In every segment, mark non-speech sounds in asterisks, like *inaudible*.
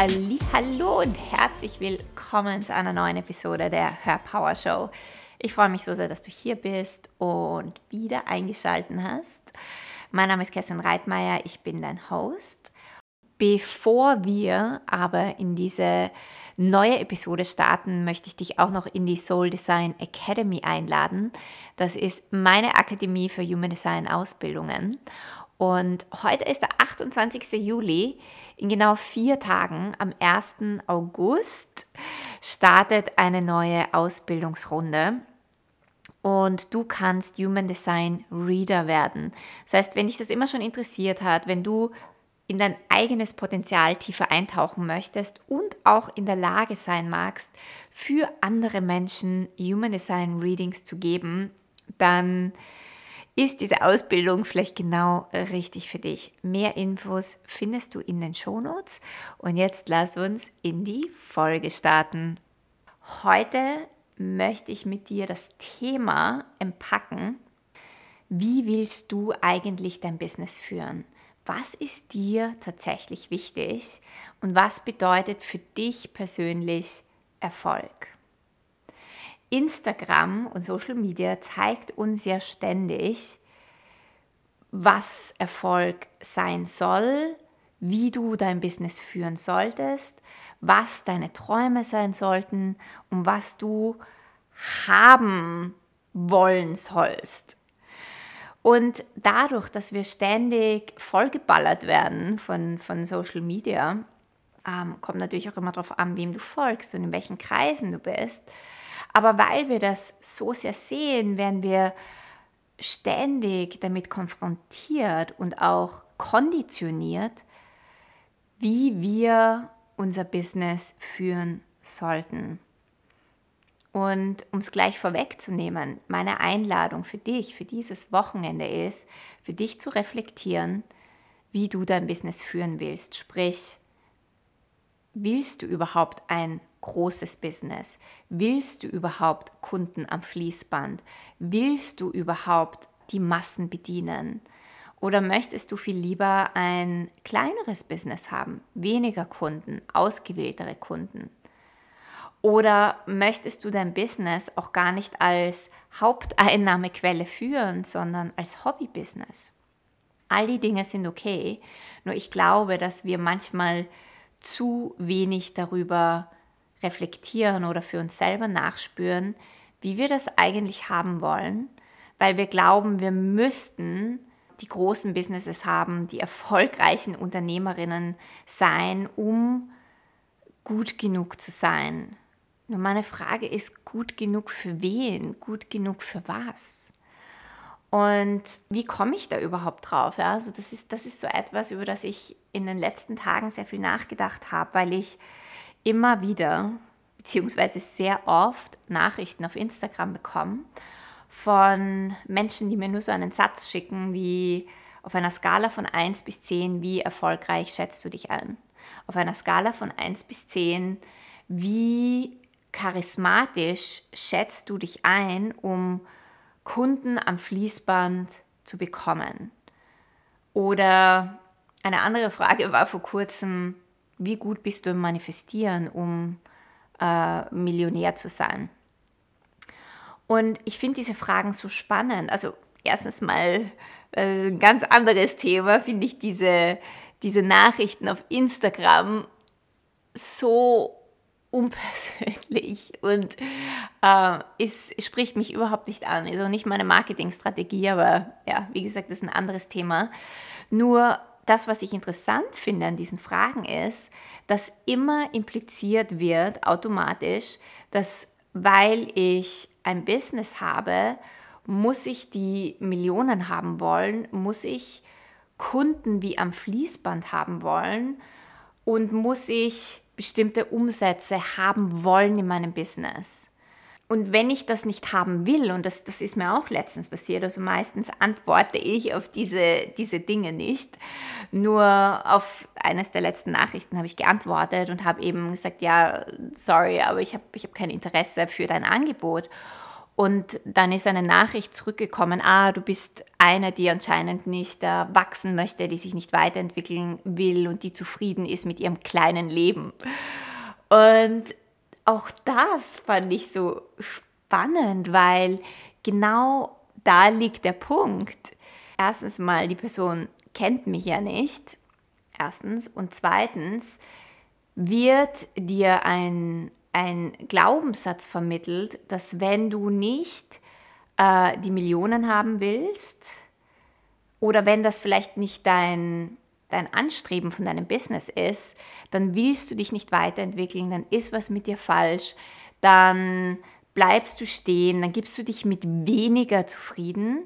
Hallo und herzlich willkommen zu einer neuen Episode der Hörpower Show. Ich freue mich so sehr, dass du hier bist und wieder eingeschaltet hast. Mein Name ist Kerstin Reitmeier, ich bin dein Host. Bevor wir aber in diese neue Episode starten, möchte ich dich auch noch in die Soul Design Academy einladen. Das ist meine Akademie für Human Design Ausbildungen. Und heute ist der 28. Juli. In genau vier Tagen, am 1. August, startet eine neue Ausbildungsrunde. Und du kannst Human Design Reader werden. Das heißt, wenn dich das immer schon interessiert hat, wenn du in dein eigenes Potenzial tiefer eintauchen möchtest und auch in der Lage sein magst, für andere Menschen Human Design Readings zu geben, dann ist diese Ausbildung vielleicht genau richtig für dich. Mehr Infos findest du in den Shownotes und jetzt lass uns in die Folge starten. Heute möchte ich mit dir das Thema empacken. Wie willst du eigentlich dein Business führen? was ist dir tatsächlich wichtig und was bedeutet für dich persönlich Erfolg. Instagram und Social Media zeigt uns ja ständig, was Erfolg sein soll, wie du dein Business führen solltest, was deine Träume sein sollten und was du haben wollen sollst. Und dadurch, dass wir ständig vollgeballert werden von, von Social Media, ähm, kommt natürlich auch immer darauf an, wem du folgst und in welchen Kreisen du bist. Aber weil wir das so sehr sehen, werden wir ständig damit konfrontiert und auch konditioniert, wie wir unser Business führen sollten. Und um es gleich vorwegzunehmen, meine Einladung für dich, für dieses Wochenende ist, für dich zu reflektieren, wie du dein Business führen willst. Sprich, willst du überhaupt ein großes Business? Willst du überhaupt Kunden am Fließband? Willst du überhaupt die Massen bedienen? Oder möchtest du viel lieber ein kleineres Business haben, weniger Kunden, ausgewähltere Kunden? Oder möchtest du dein Business auch gar nicht als Haupteinnahmequelle führen, sondern als Hobbybusiness? All die Dinge sind okay, nur ich glaube, dass wir manchmal zu wenig darüber reflektieren oder für uns selber nachspüren, wie wir das eigentlich haben wollen, weil wir glauben, wir müssten die großen Businesses haben, die erfolgreichen Unternehmerinnen sein, um gut genug zu sein, nur meine Frage ist, gut genug für wen? Gut genug für was? Und wie komme ich da überhaupt drauf? Ja, also das ist, das ist so etwas, über das ich in den letzten Tagen sehr viel nachgedacht habe, weil ich immer wieder, beziehungsweise sehr oft Nachrichten auf Instagram bekomme von Menschen, die mir nur so einen Satz schicken, wie auf einer Skala von 1 bis 10, wie erfolgreich schätzt du dich ein? Auf einer Skala von 1 bis 10, wie charismatisch schätzt du dich ein, um Kunden am Fließband zu bekommen? Oder eine andere Frage war vor kurzem, wie gut bist du im Manifestieren, um äh, Millionär zu sein? Und ich finde diese Fragen so spannend. Also erstens mal äh, ein ganz anderes Thema, finde ich diese, diese Nachrichten auf Instagram so unpersönlich und äh, es spricht mich überhaupt nicht an. Also nicht meine Marketingstrategie, aber ja, wie gesagt, das ist ein anderes Thema. Nur das, was ich interessant finde an diesen Fragen ist, dass immer impliziert wird automatisch, dass weil ich ein Business habe, muss ich die Millionen haben wollen, muss ich Kunden wie am Fließband haben wollen und muss ich bestimmte Umsätze haben wollen in meinem Business. Und wenn ich das nicht haben will, und das, das ist mir auch letztens passiert, also meistens antworte ich auf diese, diese Dinge nicht. Nur auf eines der letzten Nachrichten habe ich geantwortet und habe eben gesagt, ja, sorry, aber ich habe ich hab kein Interesse für dein Angebot. Und dann ist eine Nachricht zurückgekommen, ah, du bist eine, die anscheinend nicht äh, wachsen möchte, die sich nicht weiterentwickeln will und die zufrieden ist mit ihrem kleinen Leben. Und auch das fand ich so spannend, weil genau da liegt der Punkt. Erstens mal, die Person kennt mich ja nicht. Erstens. Und zweitens wird dir ein ein Glaubenssatz vermittelt, dass wenn du nicht äh, die Millionen haben willst oder wenn das vielleicht nicht dein, dein Anstreben von deinem Business ist, dann willst du dich nicht weiterentwickeln, dann ist was mit dir falsch, dann bleibst du stehen, dann gibst du dich mit weniger zufrieden.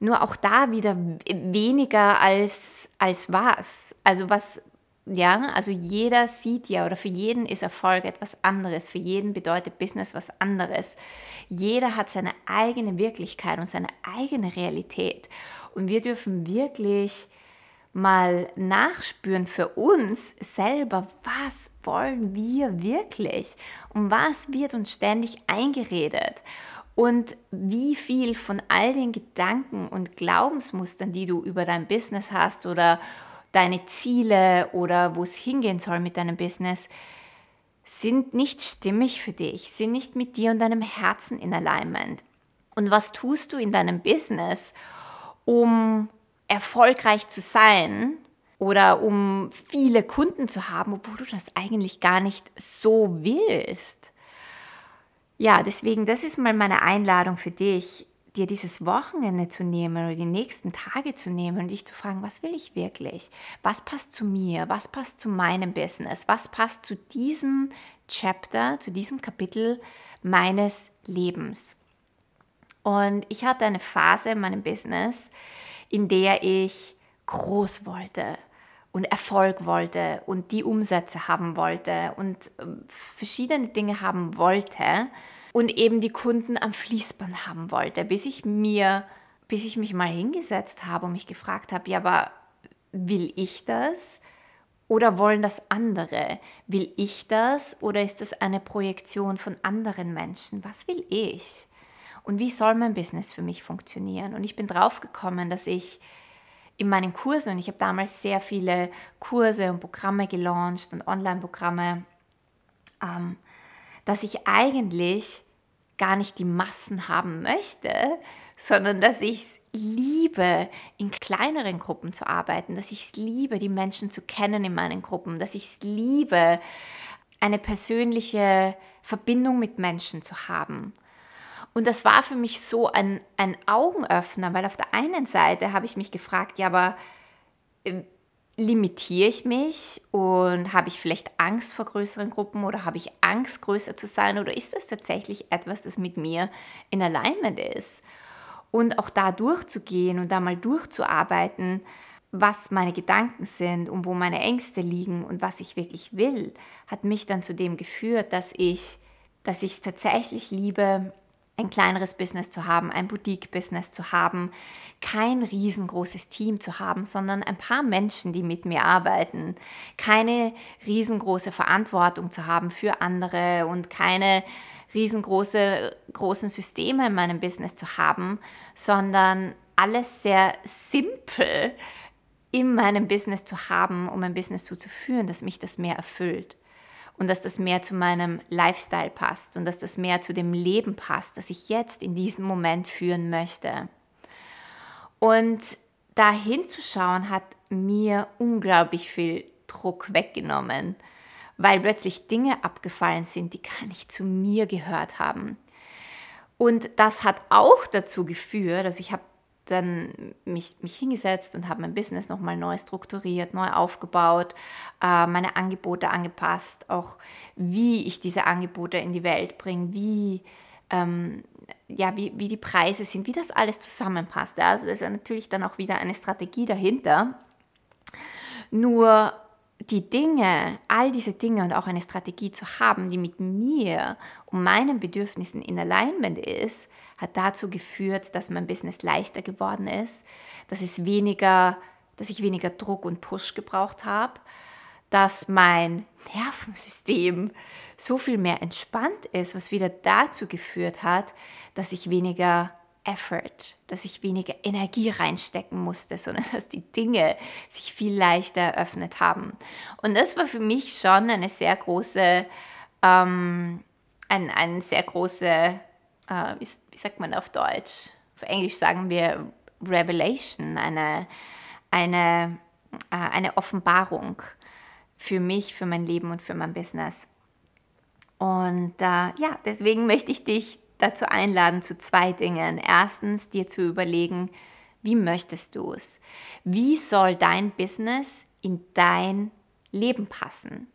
Nur auch da wieder weniger als, als was. Also was, ja, also jeder sieht ja oder für jeden ist Erfolg etwas anderes, für jeden bedeutet Business was anderes. Jeder hat seine eigene Wirklichkeit und seine eigene Realität. Und wir dürfen wirklich mal nachspüren für uns selber, was wollen wir wirklich und was wird uns ständig eingeredet und wie viel von all den Gedanken und Glaubensmustern, die du über dein Business hast oder deine Ziele oder wo es hingehen soll mit deinem Business, sind nicht stimmig für dich, sind nicht mit dir und deinem Herzen in Alignment. Und was tust du in deinem Business, um erfolgreich zu sein oder um viele Kunden zu haben, obwohl du das eigentlich gar nicht so willst? Ja, deswegen, das ist mal meine Einladung für dich, dir dieses Wochenende zu nehmen oder die nächsten Tage zu nehmen und dich zu fragen, was will ich wirklich? Was passt zu mir? Was passt zu meinem Business? Was passt zu diesem Chapter, zu diesem Kapitel meines Lebens? Und ich hatte eine Phase in meinem Business, in der ich groß wollte und Erfolg wollte und die Umsätze haben wollte und ähm, verschiedene Dinge haben wollte und eben die Kunden am Fließband haben wollte, bis ich mir, bis ich mich mal hingesetzt habe und mich gefragt habe, ja, aber will ich das? Oder wollen das andere? Will ich das oder ist das eine Projektion von anderen Menschen? Was will ich? Und wie soll mein Business für mich funktionieren? Und ich bin drauf gekommen, dass ich in meinen Kursen, und ich habe damals sehr viele Kurse und Programme gelauncht und Online-Programme, ähm, dass ich eigentlich gar nicht die Massen haben möchte, sondern dass ich es liebe, in kleineren Gruppen zu arbeiten, dass ich es liebe, die Menschen zu kennen in meinen Gruppen, dass ich es liebe, eine persönliche Verbindung mit Menschen zu haben. Und das war für mich so ein, ein Augenöffner, weil auf der einen Seite habe ich mich gefragt, ja, aber äh, limitiere ich mich und habe ich vielleicht Angst vor größeren Gruppen oder habe ich Angst, größer zu sein oder ist das tatsächlich etwas, das mit mir in Alignment ist? Und auch da durchzugehen und da mal durchzuarbeiten, was meine Gedanken sind und wo meine Ängste liegen und was ich wirklich will, hat mich dann zu dem geführt, dass ich dass ich es tatsächlich liebe, ein kleineres Business zu haben, ein Boutique-Business zu haben, kein riesengroßes Team zu haben, sondern ein paar Menschen, die mit mir arbeiten, keine riesengroße Verantwortung zu haben für andere und keine riesengroße großen Systeme in meinem Business zu haben, sondern alles sehr simpel in meinem Business zu haben, um ein Business so zu führen, dass mich das mehr erfüllt und dass das mehr zu meinem Lifestyle passt und dass das mehr zu dem Leben passt, das ich jetzt in diesem Moment führen möchte. Und da hinzuschauen hat mir unglaublich viel Druck weggenommen, weil plötzlich Dinge abgefallen sind, die gar nicht zu mir gehört haben. Und das hat auch dazu geführt, also ich habe dann mich, mich hingesetzt und habe mein Business nochmal neu strukturiert, neu aufgebaut, äh, meine Angebote angepasst, auch wie ich diese Angebote in die Welt bringe, wie, ähm, ja, wie, wie die Preise sind, wie das alles zusammenpasst. Ja? Also das ist natürlich dann auch wieder eine Strategie dahinter. Nur die Dinge, all diese Dinge und auch eine Strategie zu haben, die mit mir und meinen Bedürfnissen in Alignment ist, hat dazu geführt, dass mein Business leichter geworden ist, dass es weniger, dass ich weniger Druck und Push gebraucht habe, dass mein Nervensystem so viel mehr entspannt ist, was wieder dazu geführt hat, dass ich weniger Effort, dass ich weniger Energie reinstecken musste, sondern dass die Dinge sich viel leichter eröffnet haben. Und das war für mich schon eine sehr große, ähm, ein, ein sehr große, äh, wie, wie, sagt man auf Deutsch? Auf Englisch sagen wir Revelation, eine, eine, äh, eine Offenbarung für mich, für mein Leben und für mein Business. Und äh, ja, deswegen möchte ich dich dazu einladen zu zwei Dingen. Erstens, dir zu überlegen, wie möchtest du es? Wie soll dein Business in dein Leben passen?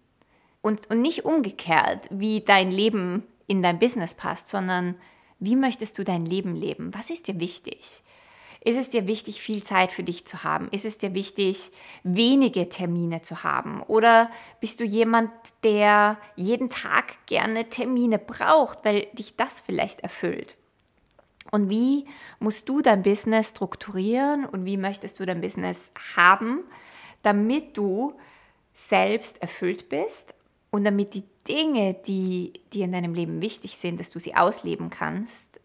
Und, und nicht umgekehrt, wie dein Leben in dein Business passt, sondern wie möchtest du dein Leben leben? Was ist dir wichtig? Ist es dir wichtig, viel Zeit für dich zu haben? Ist es dir wichtig, wenige Termine zu haben? Oder bist du jemand, der jeden Tag gerne Termine braucht, weil dich das vielleicht erfüllt? Und wie musst du dein Business strukturieren und wie möchtest du dein Business haben, damit du selbst erfüllt bist und damit die Dinge, die dir in deinem Leben wichtig sind, dass du sie ausleben kannst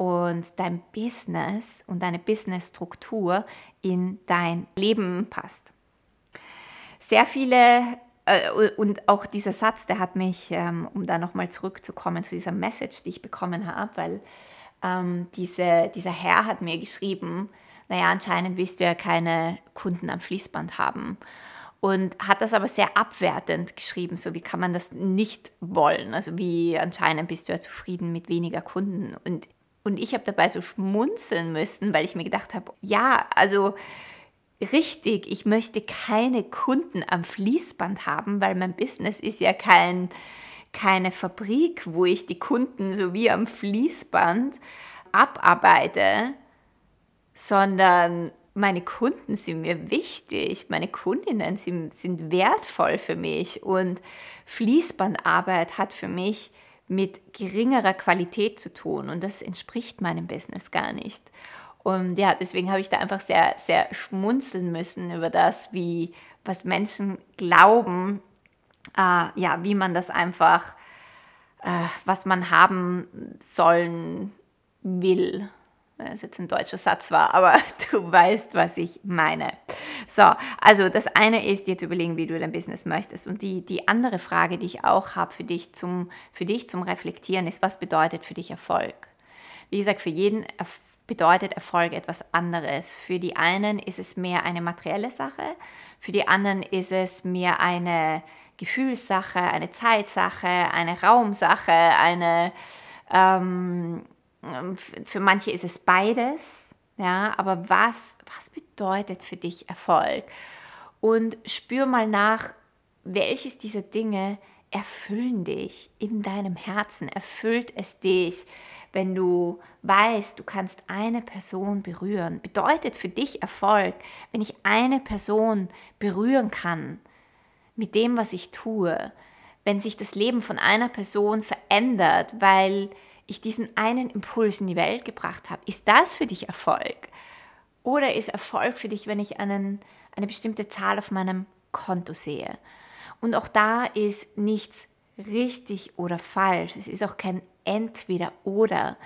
und dein Business und deine Businessstruktur in dein Leben passt. Sehr viele äh, und auch dieser Satz, der hat mich, ähm, um da nochmal zurückzukommen zu dieser Message, die ich bekommen habe, weil ähm, diese, dieser Herr hat mir geschrieben, naja, anscheinend willst du ja keine Kunden am Fließband haben. Und hat das aber sehr abwertend geschrieben, so wie kann man das nicht wollen? Also wie anscheinend bist du ja zufrieden mit weniger Kunden. Und und ich habe dabei so schmunzeln müssen, weil ich mir gedacht habe, ja, also richtig, ich möchte keine Kunden am Fließband haben, weil mein Business ist ja kein, keine Fabrik, wo ich die Kunden so wie am Fließband abarbeite, sondern meine Kunden sind mir wichtig, meine Kundinnen sind, sind wertvoll für mich und Fließbandarbeit hat für mich mit geringerer Qualität zu tun und das entspricht meinem Business gar nicht. Und ja, deswegen habe ich da einfach sehr, sehr schmunzeln müssen über das, wie, was Menschen glauben, äh, ja, wie man das einfach, äh, was man haben sollen will es jetzt ein deutscher Satz war, aber *laughs* du weißt, was ich meine. So, also das eine ist, dir zu überlegen, wie du dein Business möchtest. Und die, die andere Frage, die ich auch habe für dich, zum, für dich zum Reflektieren, ist, was bedeutet für dich Erfolg? Wie gesagt, für jeden bedeutet Erfolg etwas anderes. Für die einen ist es mehr eine materielle Sache, für die anderen ist es mehr eine Gefühlssache, eine Zeitsache, eine Raumsache, eine... Ähm, für manche ist es beides, ja, aber was, was bedeutet für dich Erfolg? Und spür mal nach, welches dieser Dinge erfüllen dich in deinem Herzen, erfüllt es dich, wenn du weißt, du kannst eine Person berühren. Bedeutet für dich Erfolg, wenn ich eine Person berühren kann mit dem, was ich tue, wenn sich das Leben von einer Person verändert, weil ich diesen einen Impuls in die Welt gebracht habe. Ist das für dich Erfolg? Oder ist Erfolg für dich, wenn ich einen, eine bestimmte Zahl auf meinem Konto sehe? Und auch da ist nichts richtig oder falsch. Es ist auch kein entweder oder.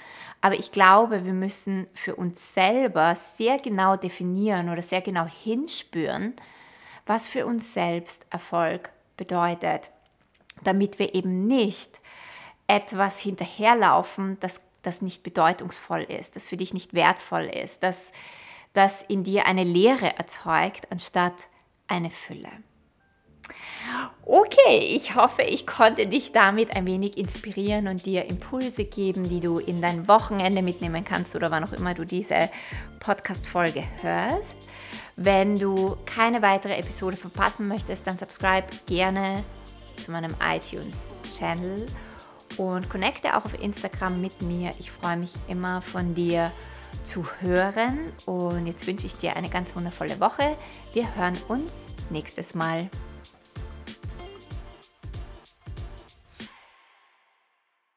Aber ich glaube, wir müssen für uns selber sehr genau definieren oder sehr genau hinspüren, was für uns selbst Erfolg bedeutet, damit wir eben nicht etwas hinterherlaufen, das, das nicht bedeutungsvoll ist, das für dich nicht wertvoll ist, das, das in dir eine Leere erzeugt, anstatt eine Fülle. Okay, ich hoffe, ich konnte dich damit ein wenig inspirieren und dir Impulse geben, die du in dein Wochenende mitnehmen kannst oder wann auch immer du diese Podcast-Folge hörst. Wenn du keine weitere Episode verpassen möchtest, dann subscribe gerne zu meinem iTunes-Channel und connecte auch auf Instagram mit mir. Ich freue mich immer von dir zu hören und jetzt wünsche ich dir eine ganz wundervolle Woche. Wir hören uns nächstes Mal.